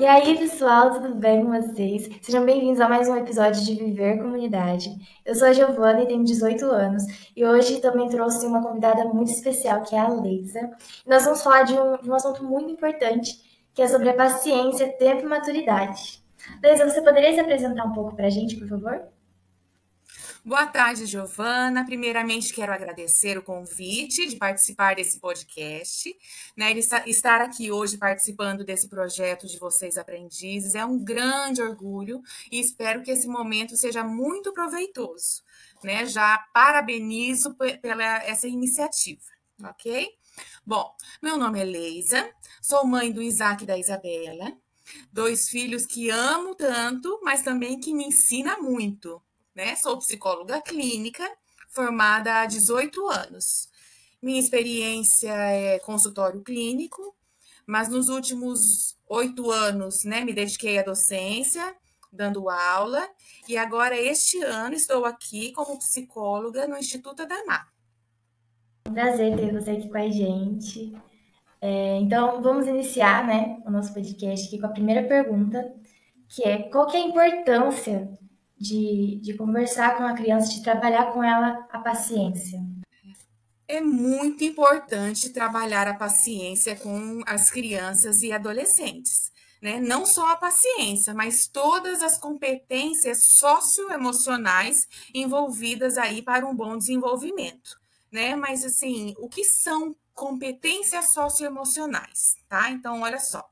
E aí, pessoal, tudo bem com vocês? Sejam bem-vindos a mais um episódio de Viver Comunidade. Eu sou a Giovana e tenho 18 anos e hoje também trouxe uma convidada muito especial, que é a Leisa. Nós vamos falar de um, de um assunto muito importante, que é sobre a paciência, tempo e maturidade. Leisa, você poderia se apresentar um pouco para a gente, por favor? Boa tarde, Giovana. Primeiramente, quero agradecer o convite de participar desse podcast. Né? Estar aqui hoje participando desse projeto de vocês aprendizes é um grande orgulho e espero que esse momento seja muito proveitoso. Né? Já parabenizo pela essa iniciativa, ok? Bom, meu nome é Leisa, sou mãe do Isaac e da Isabela, dois filhos que amo tanto, mas também que me ensina muito né? Sou psicóloga clínica, formada há 18 anos. Minha experiência é consultório clínico, mas nos últimos oito anos, né, me dediquei à docência, dando aula, e agora, este ano, estou aqui como psicóloga no Instituto Adamar. Prazer ter você aqui com a gente. É, então, vamos iniciar né, o nosso podcast aqui com a primeira pergunta, que é qual que é a importância de, de conversar com a criança, de trabalhar com ela a paciência? É muito importante trabalhar a paciência com as crianças e adolescentes. Né? Não só a paciência, mas todas as competências socioemocionais envolvidas aí para um bom desenvolvimento, né? Mas assim, o que são competências socioemocionais, tá? Então, olha só.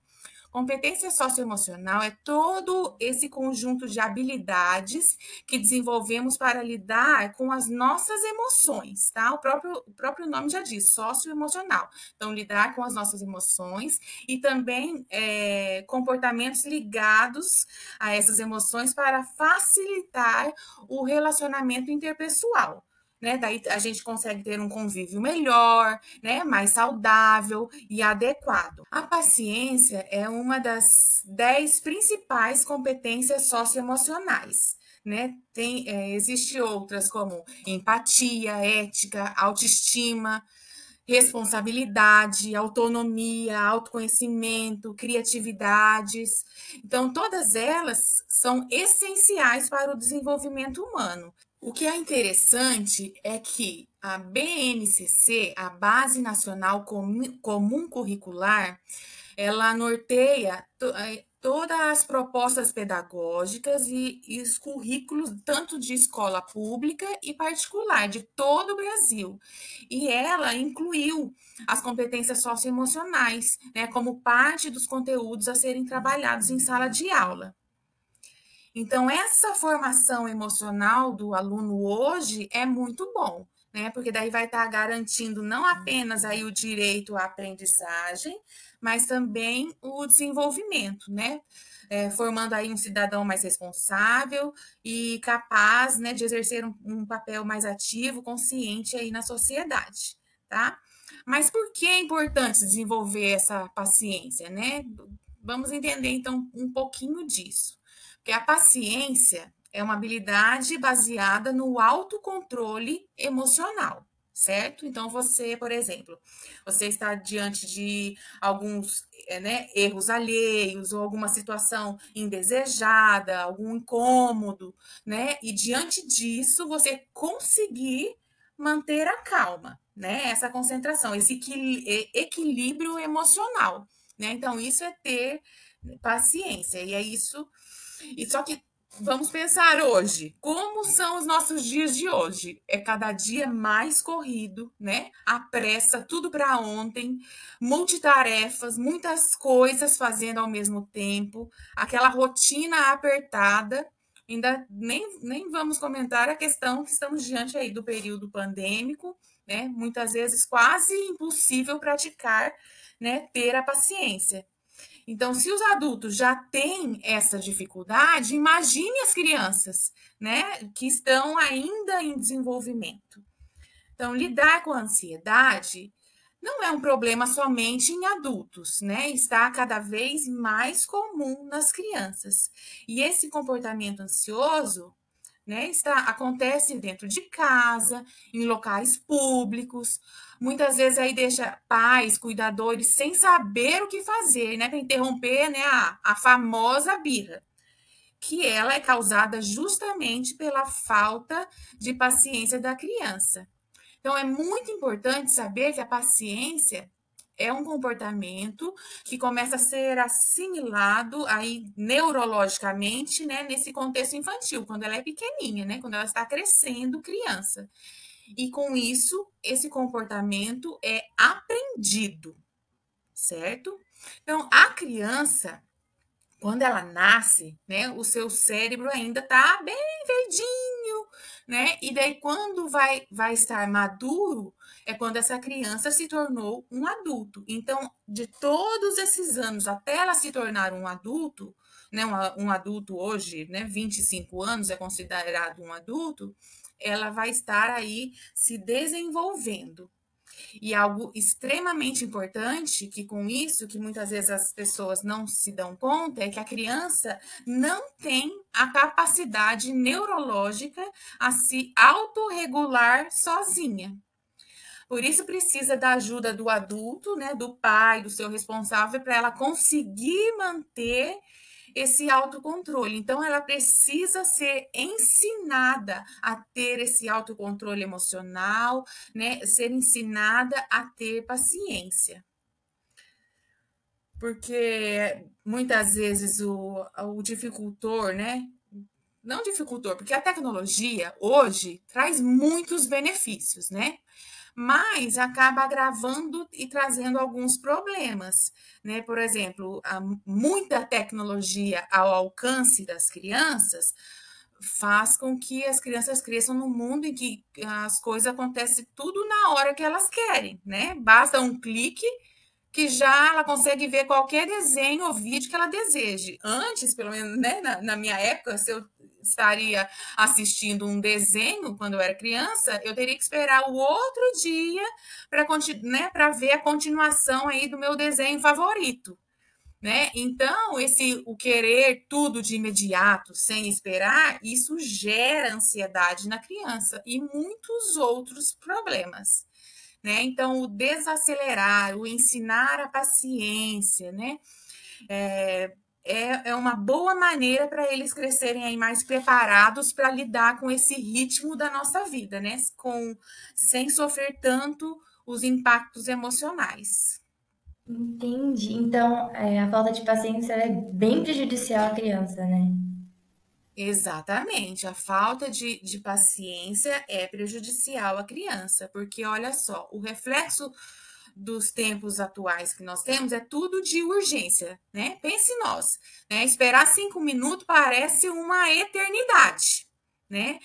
Competência socioemocional é todo esse conjunto de habilidades que desenvolvemos para lidar com as nossas emoções, tá? O próprio, o próprio nome já diz, socioemocional. Então, lidar com as nossas emoções e também é, comportamentos ligados a essas emoções para facilitar o relacionamento interpessoal né? Daí a gente consegue ter um convívio melhor, né? Mais saudável e adequado. A paciência é uma das dez principais competências socioemocionais. Né? Tem, é, existe outras como empatia, ética, autoestima, responsabilidade, autonomia, autoconhecimento, criatividades. Então, todas elas são essenciais para o desenvolvimento humano. O que é interessante é que a BNCC, a Base Nacional Comum Curricular, ela norteia eh, todas as propostas pedagógicas e, e, os currículos, tanto de escola pública e particular, de todo o Brasil. E ela incluiu as competências socioemocionais, né, como parte dos conteúdos a serem trabalhados em sala de aula. Então, essa formação emocional do aluno hoje é muito bom, né? Porque daí vai estar garantindo não apenas aí o direito à aprendizagem, mas também o desenvolvimento, né? É, formando aí um cidadão mais responsável e capaz né, de exercer um, um papel mais ativo, consciente aí na sociedade, tá? Mas por que é importante desenvolver essa paciência, né? Vamos entender então um pouquinho disso. Porque a paciência é uma habilidade baseada no autocontrole emocional, certo? Então, você, por exemplo, você está diante de alguns é, né, erros alheios ou alguma situação indesejada, algum incômodo, né? E diante disso, você conseguir manter a calma, né? Essa concentração, esse equilíbrio emocional, né? Então, isso é ter paciência, e é isso e só que vamos pensar hoje, como são os nossos dias de hoje? É cada dia mais corrido, né? A pressa, tudo para ontem, multitarefas, muitas coisas fazendo ao mesmo tempo, aquela rotina apertada. Ainda nem, nem vamos comentar a questão que estamos diante aí do período pandêmico, né? Muitas vezes quase impossível praticar, né? Ter a paciência. Então, se os adultos já têm essa dificuldade, imagine as crianças, né, que estão ainda em desenvolvimento. Então, lidar com a ansiedade não é um problema somente em adultos, né? Está cada vez mais comum nas crianças. E esse comportamento ansioso, né? Está, acontece dentro de casa, em locais públicos. Muitas vezes aí deixa pais, cuidadores, sem saber o que fazer, né? Para interromper né, a, a famosa birra, que ela é causada justamente pela falta de paciência da criança. Então, é muito importante saber que a paciência é um comportamento que começa a ser assimilado aí neurologicamente, né, nesse contexto infantil, quando ela é pequenininha, né, quando ela está crescendo criança. E com isso, esse comportamento é aprendido, certo? Então, a criança, quando ela nasce, né, o seu cérebro ainda tá bem verdinho, né? E daí quando vai vai estar maduro, é quando essa criança se tornou um adulto. Então, de todos esses anos até ela se tornar um adulto, né, um, um adulto hoje, né, 25 anos é considerado um adulto, ela vai estar aí se desenvolvendo. E algo extremamente importante, que com isso, que muitas vezes as pessoas não se dão conta, é que a criança não tem a capacidade neurológica a se autorregular sozinha. Por isso precisa da ajuda do adulto, né, do pai, do seu responsável, para ela conseguir manter esse autocontrole. Então, ela precisa ser ensinada a ter esse autocontrole emocional, né? Ser ensinada a ter paciência. Porque muitas vezes o, o dificultor, né? Não dificultor, porque a tecnologia hoje traz muitos benefícios, né? Mas acaba agravando e trazendo alguns problemas, né? Por exemplo, muita tecnologia ao alcance das crianças faz com que as crianças cresçam num mundo em que as coisas acontecem tudo na hora que elas querem, né? Basta um clique que já ela consegue ver qualquer desenho ou vídeo que ela deseje. Antes, pelo menos, né, na, na minha época, se eu estaria assistindo um desenho quando eu era criança, eu teria que esperar o outro dia para né, ver a continuação aí do meu desenho favorito. Né? Então, esse o querer tudo de imediato, sem esperar, isso gera ansiedade na criança e muitos outros problemas. Né? Então, o desacelerar, o ensinar a paciência, né? É, é, é uma boa maneira para eles crescerem aí mais preparados para lidar com esse ritmo da nossa vida, né? Com, sem sofrer tanto os impactos emocionais. Entendi. Então, é, a falta de paciência é bem prejudicial à criança, né? Exatamente. A falta de, de paciência é prejudicial à criança, porque olha só, o reflexo dos tempos atuais que nós temos é tudo de urgência, né? Pense nós, né? Esperar cinco minutos parece uma eternidade, né?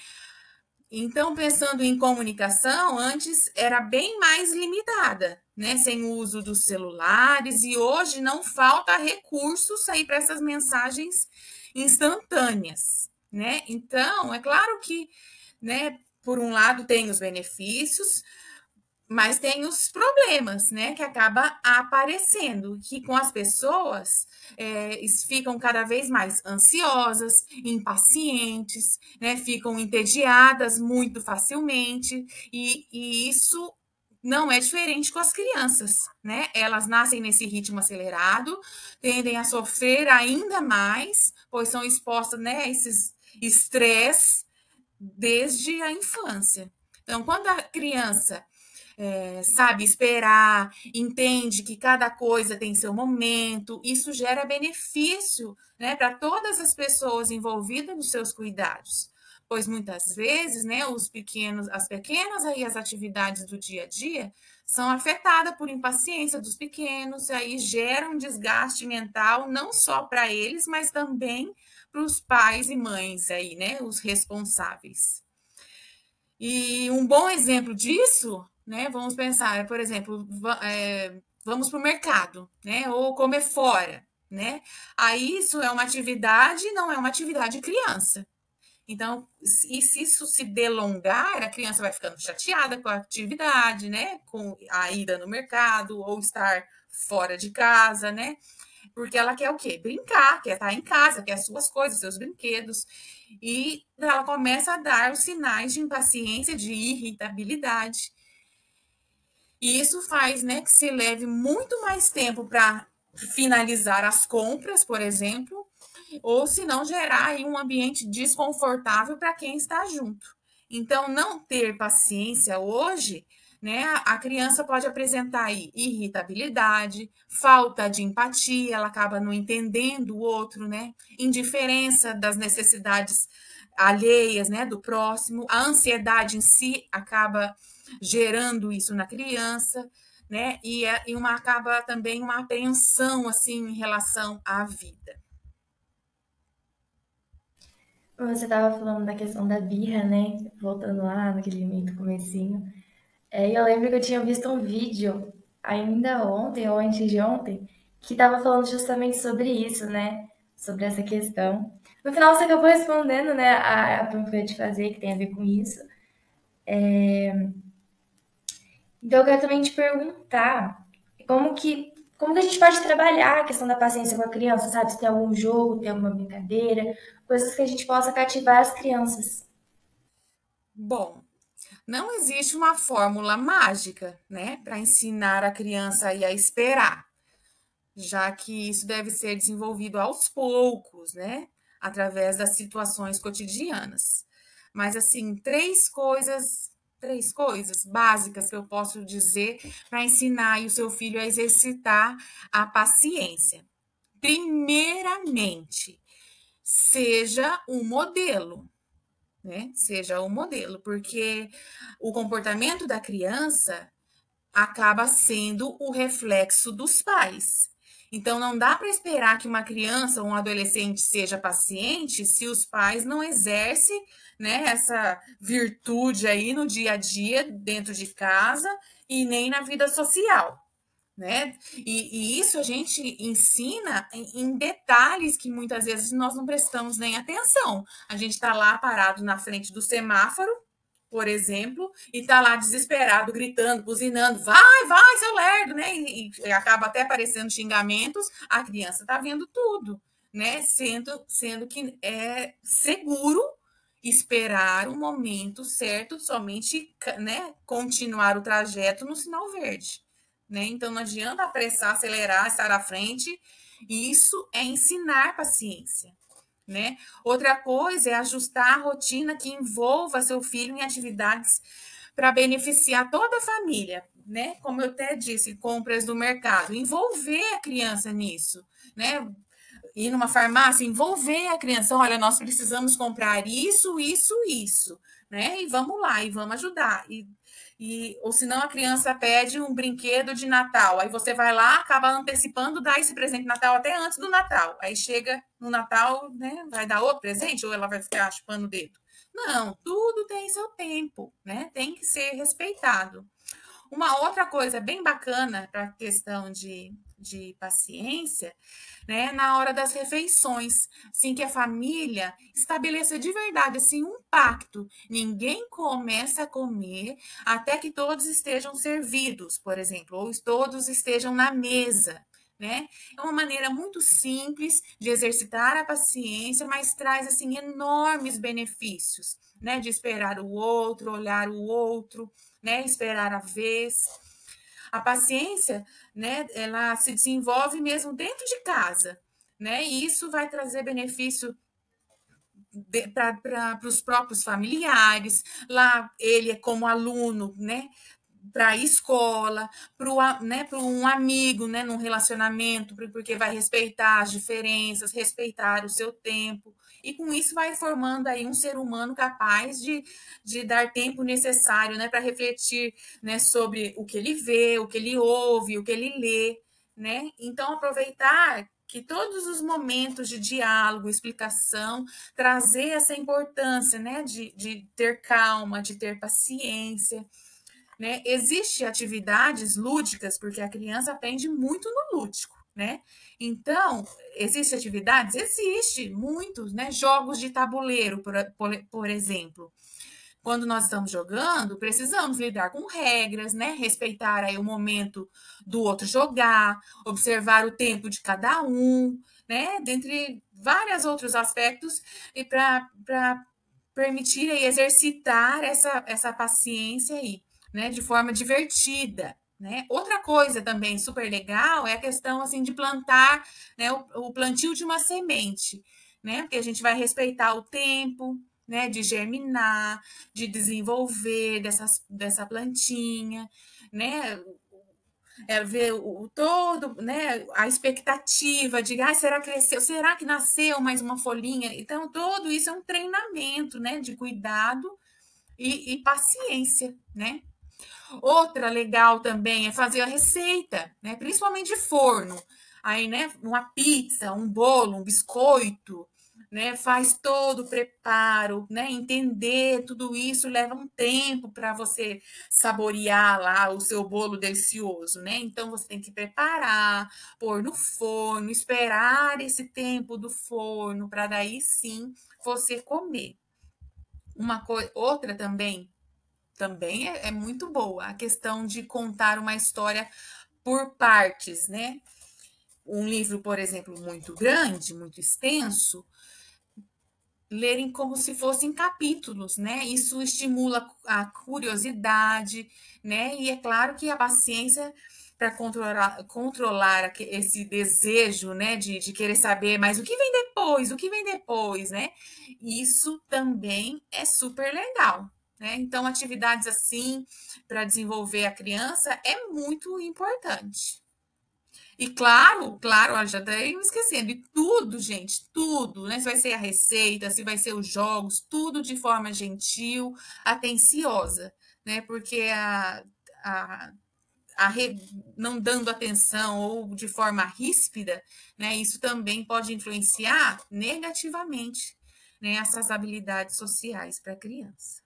Então, pensando em comunicação, antes era bem mais limitada, né? Sem o uso dos celulares, e hoje não falta recursos aí para essas mensagens instantâneas, né? Então, é claro que, né, por um lado tem os benefícios, mas tem os problemas, né, que acaba aparecendo, que com as pessoas é, ficam cada vez mais ansiosas, impacientes, né, ficam entediadas muito facilmente, e, e isso não é diferente com as crianças, né? Elas nascem nesse ritmo acelerado, tendem a sofrer ainda mais, pois são expostas né, a esses estresse desde a infância. Então, quando a criança é, sabe esperar, entende que cada coisa tem seu momento, isso gera benefício né, para todas as pessoas envolvidas nos seus cuidados. Pois muitas vezes, né, os pequenos, as pequenas aí as atividades do dia a dia são afetadas por impaciência dos pequenos, aí gera um desgaste mental não só para eles, mas também para os pais e mães aí, né, os responsáveis. E um bom exemplo disso né? Vamos pensar, por exemplo, é, vamos para o mercado, né? Ou comer fora, né? Aí isso é uma atividade, não é uma atividade criança. Então, e se isso se delongar, a criança vai ficando chateada com a atividade, né? Com a ida no mercado ou estar fora de casa, né? Porque ela quer o quê? Brincar, quer estar em casa, quer suas coisas, seus brinquedos. E ela começa a dar os sinais de impaciência, de irritabilidade. E isso faz né, que se leve muito mais tempo para finalizar as compras, por exemplo, ou se não gerar aí um ambiente desconfortável para quem está junto. Então, não ter paciência hoje, né? A criança pode apresentar aí irritabilidade, falta de empatia, ela acaba não entendendo o outro, né? Indiferença das necessidades alheias, né, do próximo, a ansiedade em si acaba gerando isso na criança, né? E, é, e uma acaba também uma apreensão assim em relação à vida. Você estava falando da questão da birra, né? Voltando lá naquele momento comecinho. É, eu lembro que eu tinha visto um vídeo ainda ontem ou antes de ontem que estava falando justamente sobre isso, né? Sobre essa questão. No final você acabou respondendo, né? A, a pergunta que eu ia te fazer, que tem a ver com isso. É... Então eu quero também te perguntar como que como que a gente pode trabalhar a questão da paciência com a criança, sabe? Se tem algum jogo, tem alguma brincadeira, coisas que a gente possa cativar as crianças. Bom, não existe uma fórmula mágica, né, para ensinar a criança a esperar, já que isso deve ser desenvolvido aos poucos, né, através das situações cotidianas. Mas assim, três coisas três coisas básicas que eu posso dizer para ensinar o seu filho a exercitar a paciência. Primeiramente, seja um modelo, né? Seja um modelo, porque o comportamento da criança acaba sendo o reflexo dos pais. Então, não dá para esperar que uma criança ou um adolescente seja paciente se os pais não exercem né, essa virtude aí no dia a dia, dentro de casa e nem na vida social. Né? E, e isso a gente ensina em, em, detalhes que muitas vezes nós não prestamos nem atenção. A gente está lá parado na frente do semáforo, por exemplo, e está lá desesperado, gritando, buzinando, vai, vai, seu lerdo, né? E, e acaba até aparecendo xingamentos, a criança está vendo tudo, né? Sendo, sendo que é seguro esperar o momento certo, somente né, continuar o trajeto no sinal verde. Né? Então não adianta apressar, acelerar, estar à frente. Isso é ensinar paciência. Né? Outra coisa é ajustar a rotina que envolva seu filho em atividades para beneficiar toda a família, né? Como eu até disse, compras do mercado, envolver a criança nisso, né? Ir numa farmácia, envolver a criança, olha, nós precisamos comprar isso, isso, isso, né? E vamos lá, e vamos ajudar. E e ou senão a criança pede um brinquedo de Natal, aí você vai lá, acaba antecipando dar esse presente de Natal até antes do Natal. Aí chega no Natal, né, vai dar outro presente ou ela vai ficar chupando o dedo. Não, tudo tem seu tempo, né? Tem que ser respeitado. Uma outra coisa bem bacana para a questão de de paciência, né, na hora das refeições, assim que a família estabeleça de verdade assim um pacto. Ninguém começa a comer até que todos estejam servidos, por exemplo, ou todos estejam na mesa. Né? É uma maneira muito simples de exercitar a paciência, mas traz assim enormes benefícios, né? De esperar o outro, olhar o outro, né? Esperar a vez. A paciência, né, ela se desenvolve mesmo dentro de casa, né? E isso vai trazer benefício para os próprios familiares, lá ele é como aluno, né? Para a escola, para né, um amigo, né, num relacionamento, porque vai respeitar as diferenças, respeitar o seu tempo e com isso vai formando aí um ser humano capaz de, de dar tempo necessário né, para refletir né, sobre o que ele vê, o que ele ouve, o que ele lê. Né? Então, aproveitar que todos os momentos de diálogo, explicação, trazer essa importância né, de, de ter calma, de ter paciência. Né? Existem atividades lúdicas, porque a criança aprende muito no lúdico né? Então, existem atividades? Existe, muitos, né? Jogos de tabuleiro, por, por, por exemplo. quando nós estamos jogando, precisamos lidar com regras, né? Respeitar aí o momento do outro jogar, observar o tempo de cada um, né? Dentre vários outros aspectos, e para permitir aí exercitar essa, essa paciência aí, né? De forma divertida. Né? Outra coisa também super legal é a questão assim de plantar né, o, o plantio de uma semente, né? Porque a gente vai respeitar o tempo, né, de germinar, de desenvolver dessas, dessa plantinha, né, é ver o, o todo, né, a expectativa de, ah, será que cresceu, será que nasceu mais uma folhinha? Então, tudo isso é um treinamento, né, de cuidado e, e paciência, né? Outra legal também é fazer a receita, né, principalmente de forno. Aí, né, uma pizza, um bolo, um biscoito, né, faz todo o preparo, né, entender tudo isso leva um tempo para você saborear lá o seu bolo delicioso, né? Então você tem que preparar, pôr no forno, esperar esse tempo do forno para daí sim você comer. Uma coisa, outra também, também é, é muito boa a questão de contar uma história por partes, né? Um livro, por exemplo, muito grande, muito extenso, lerem como se fossem capítulos, né? Isso estimula a curiosidade, né? E é claro que a paciência para controlar, controlar esse desejo, né, de, de querer saber mais o que vem depois, o que vem depois, né? Isso também é super legal, né? Então, atividades assim para desenvolver a criança é muito importante. E claro, claro, já daí me esquecendo, e tudo, gente, tudo, né? Se vai ser a receita, se vai ser os jogos, tudo de forma gentil, atenciosa, né? Porque a, a, a re, não dando atenção ou de forma ríspida, né? Isso também pode influenciar negativamente né, essas habilidades sociais para a criança.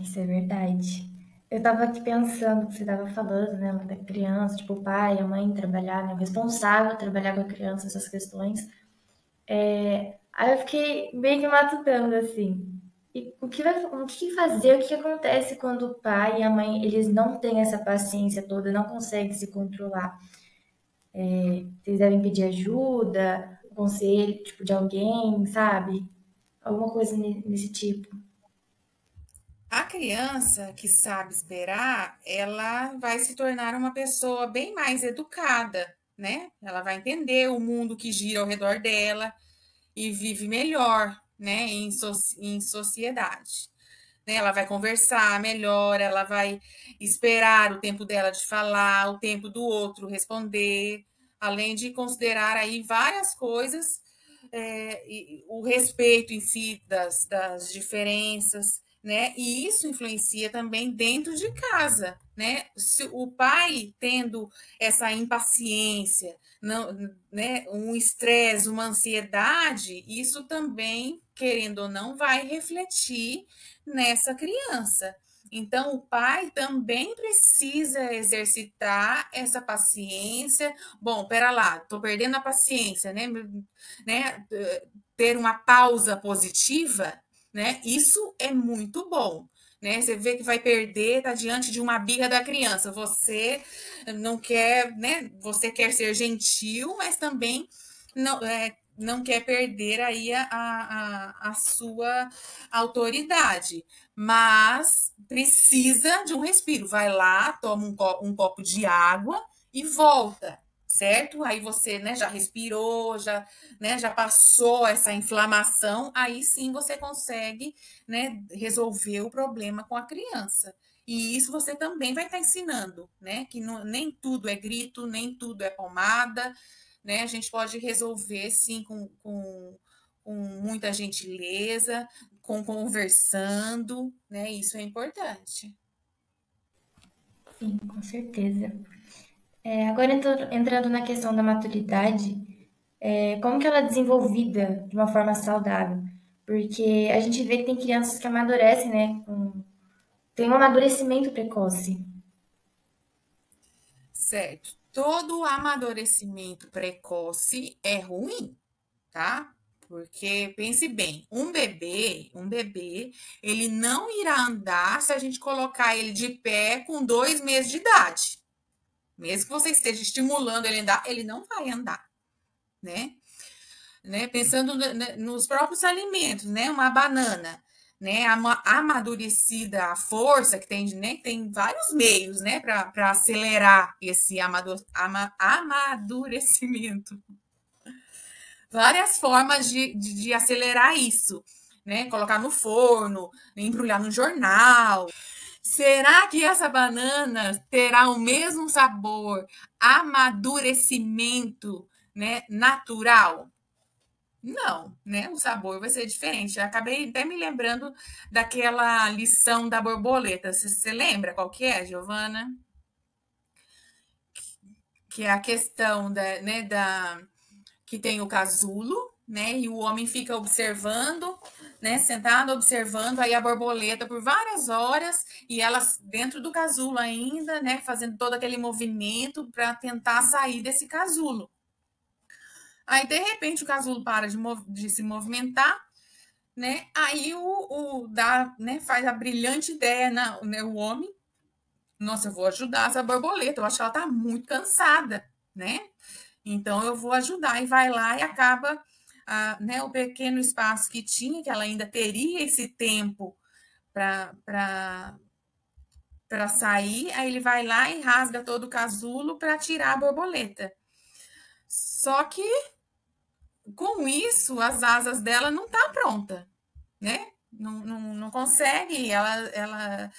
Isso é verdade. Eu estava aqui pensando que você estava falando, né, da criança, tipo, o pai, a mãe trabalhar, né, o responsável trabalhar com a criança, essas questões. É, aí eu fiquei meio que matutando, assim. E o que, vai, o que fazer, o que acontece quando o pai e a mãe, eles não têm essa paciência toda, não conseguem se controlar? É, vocês devem pedir ajuda, conselho, tipo, de alguém, sabe? Alguma coisa nesse tipo. A criança que sabe esperar, ela vai se tornar uma pessoa bem mais educada, né? Ela vai entender o mundo que gira ao redor dela e vive melhor, né, em, so em sociedade. Né? Ela vai conversar melhor, ela vai esperar o tempo dela de falar, o tempo do outro responder, além de considerar aí várias coisas, é, o respeito em si das, das diferenças, né? E isso influencia também dentro de casa, né? Se o pai tendo essa impaciência, não, né, um estresse, uma ansiedade, isso também, querendo ou não, vai refletir nessa criança. Então, o pai também precisa exercitar essa paciência. Bom, pera lá, estou perdendo a paciência, né? né? Ter uma pausa positiva né? Isso é muito bom. Né? Você vê que vai perder, está diante de uma birra da criança. Você não quer, né? Você quer ser gentil, mas também não, é, não quer perder aí a, a, a sua autoridade. Mas precisa de um respiro. Vai lá, toma um um copo de água e volta certo? Aí você, né, já respirou, já, né, já passou essa inflamação, aí sim você consegue, né, resolver o problema com a criança. E isso você também vai estar tá ensinando, né, que não, nem tudo é grito, nem tudo é pomada, né? A gente pode resolver sim com, com, com muita gentileza, com conversando, né? Isso é importante. Sim, com certeza. É, agora entrando na questão da maturidade, é, como que ela é desenvolvida de uma forma saudável? Porque a gente vê que tem crianças que amadurecem, né? Com, tem um amadurecimento precoce. Certo. Todo amadurecimento precoce é ruim, tá? Porque pense bem, um bebê, um bebê, ele não irá andar se a gente colocar ele de pé com dois meses de idade. Mesmo que você esteja estimulando ele a andar, ele não vai andar, né? né? Pensando nos próprios alimentos, né? Uma banana, né? Amadurecida a força que tem, né? Tem vários meios, né? Para acelerar esse amadurecimento várias formas de, de, de acelerar isso, né? Colocar no forno, embrulhar no jornal. Será que essa banana terá o mesmo sabor, amadurecimento, né, natural? Não, né? O sabor vai ser diferente. Eu acabei até me lembrando daquela lição da borboleta. Você lembra qual que é, Giovana? Que é a questão da, né, da, que tem o casulo, né? E o homem fica observando, né? Sentado observando aí a borboleta por várias horas e elas dentro do casulo ainda, né? Fazendo todo aquele movimento para tentar sair desse casulo. Aí de repente o casulo para de, de se movimentar, né? Aí o, o dá, né? Faz a brilhante ideia na, né? o homem. Nossa, eu vou ajudar essa borboleta. Eu acho que ela tá muito cansada, né? Então, eu vou ajudar e vai lá e acaba ah, né, o pequeno espaço que tinha, que ela ainda teria esse tempo para sair, aí ele vai lá e rasga todo o casulo para tirar a borboleta. Só que com isso, as asas dela não tá pronta, né? Não, não, não consegue, ela, ela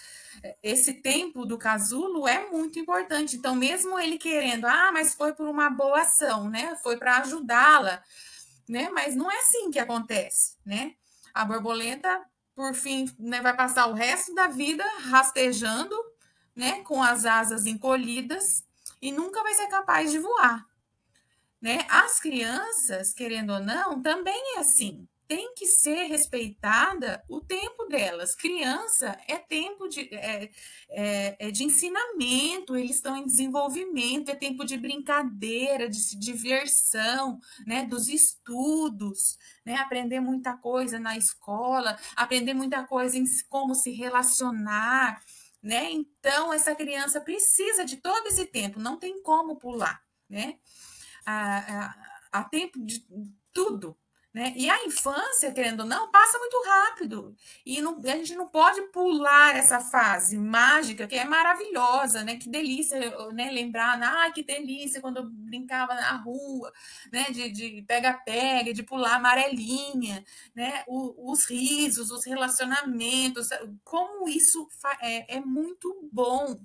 esse tempo do casulo é muito importante. Então, mesmo ele querendo, ah, mas foi por uma boa ação, né? Foi para ajudá-la, né? Mas não é assim que acontece, né? A borboleta, por fim, né, vai passar o resto da vida rastejando, né, com as asas encolhidas e nunca vai ser capaz de voar, né? As crianças, querendo ou não, também é assim tem que ser respeitada o tempo delas. Criança é tempo de, é, é, é, de ensinamento, eles estão em desenvolvimento, é tempo de brincadeira, de diversão, né, dos estudos, né, aprender muita coisa na escola, aprender muita coisa em como se relacionar. Né? Então, essa criança precisa de todo esse tempo, não tem como pular. Né? Há, há tempo de tudo, né? E a infância, querendo ou não, passa muito rápido. E não, a gente não pode pular essa fase mágica, que é maravilhosa, né? Que delícia, né? Lembrar, ah, que delícia quando eu brincava na rua, né? De pega-pega, de, de, pular amarelinha, né? O, os risos, os relacionamentos, como isso é, é muito bom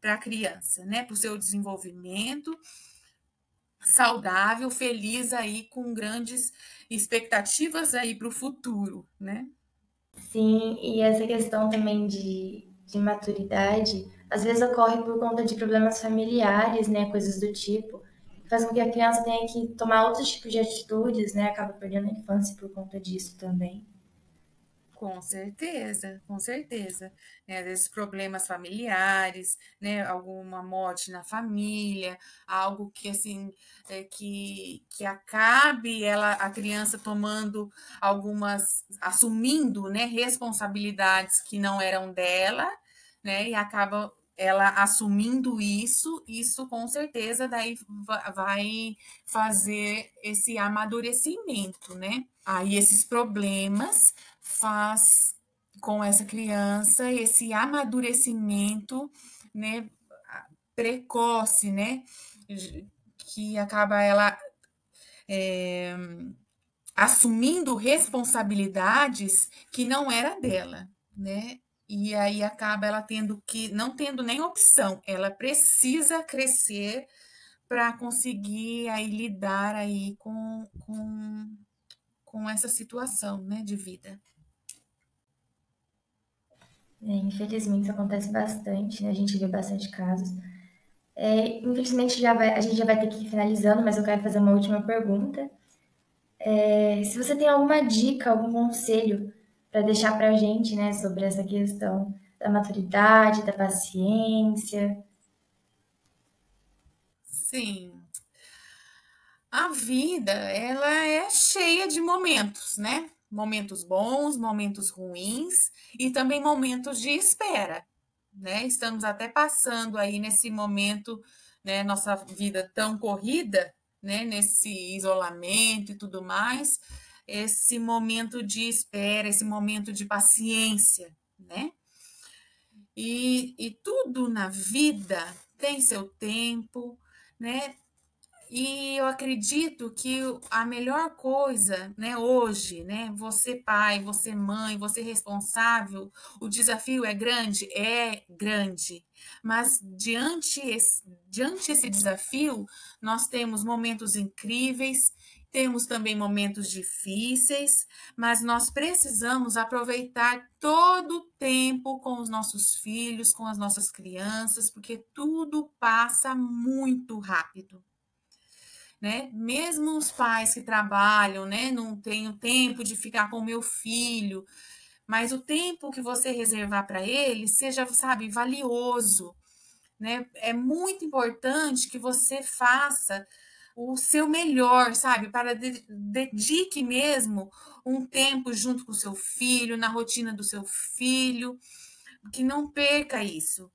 para a criança, né? Para o seu desenvolvimento saudável, feliz aí, com grandes expectativas aí para o futuro, né? Sim, e essa questão também de, de maturidade, às vezes ocorre por conta de problemas familiares, né, coisas do tipo, faz com que a criança tenha que tomar outros tipos de atitudes, né, acaba perdendo a infância por conta disso também. Com certeza, com certeza. Né, às vezes problemas familiares, né, alguma morte na família, algo que assim é, que, que acabe ela a criança tomando algumas assumindo, né, responsabilidades que não eram dela, né, e acaba ela assumindo isso, isso com certeza daí vai fazer esse amadurecimento, né? Aí esses problemas faz com essa criança esse amadurecimento, né, precoce, né, que acaba ela é, assumindo responsabilidades que não era dela, né? E aí acaba ela tendo que, não tendo nem opção, ela precisa crescer para conseguir aí lidar aí com, com, com essa situação, né, de vida. É, infelizmente isso acontece bastante, né? a gente vê bastante casos. É, infelizmente já vai, a gente já vai ter que ir finalizando, mas eu quero fazer uma última pergunta. É, se você tem alguma dica, algum conselho para deixar para a gente, né, sobre essa questão da maturidade, da paciência. Sim. A vida, ela é cheia de momentos, né? Momentos bons, momentos ruins e também momentos de espera, né? Estamos até passando aí nesse momento, né, nossa vida tão corrida, né, nesse isolamento e tudo mais, esse momento de espera, esse momento de paciência, né? E, e tudo na vida tem seu tempo, né? E eu acredito que a melhor coisa, né, hoje, né, você pai, você mãe, você responsável, o desafio é grande? É grande. Mas diante esse, diante esse desafio, nós temos momentos incríveis, temos também momentos difíceis, mas nós precisamos aproveitar todo o tempo com os nossos filhos, com as nossas crianças, porque tudo passa muito rápido. Né? Mesmo os pais que trabalham, né, não tenho tempo de ficar com meu filho, mas o tempo que você reservar para ele seja, sabe, valioso, né? É muito importante que você faça o seu melhor, sabe? Para de, dedique mesmo um tempo junto com seu filho, na rotina do seu filho, que não perca isso.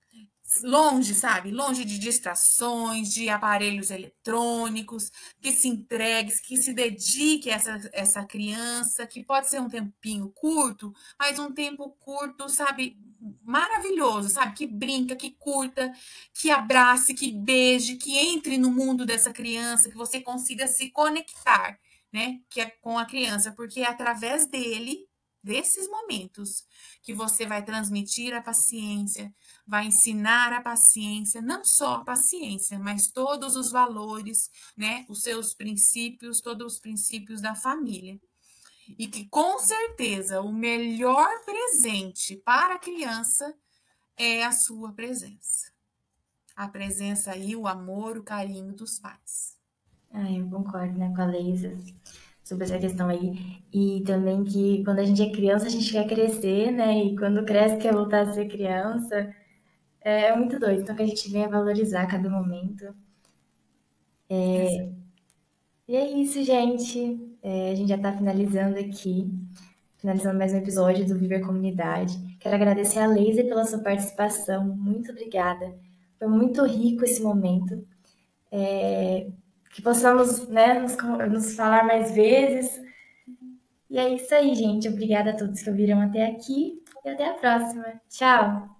Longe, sabe? Longe de distrações, de aparelhos eletrônicos, que se entregue, que se dedique a essa, essa criança, que pode ser um tempinho curto, mas um tempo curto, sabe? maravilhoso, sabe? Que brinca, que curta, que abrace, que beije, que entre no mundo dessa criança, que você consiga se conectar, né? Que é com a criança, porque é através dele, desses momentos, que você vai transmitir a paciência, vai ensinar a paciência, não só a paciência, mas todos os valores, né? Os seus princípios, todos os princípios da família e que com certeza o melhor presente para a criança é a sua presença. A presença e o amor, o carinho dos pais. Ah, eu concordo né, com a Leisa sobre essa questão aí. E também que quando a gente é criança, a gente quer crescer, né? E quando cresce, quer voltar a ser criança. É, é muito doido. Então, que a gente venha valorizar cada momento. É... E é isso, gente. É, a gente já está finalizando aqui, finalizando mais um episódio do Viver Comunidade. Quero agradecer a Leisa pela sua participação. Muito obrigada. Foi muito rico esse momento. É, que possamos né, nos, nos falar mais vezes. E é isso aí, gente. Obrigada a todos que ouviram até aqui e até a próxima. Tchau!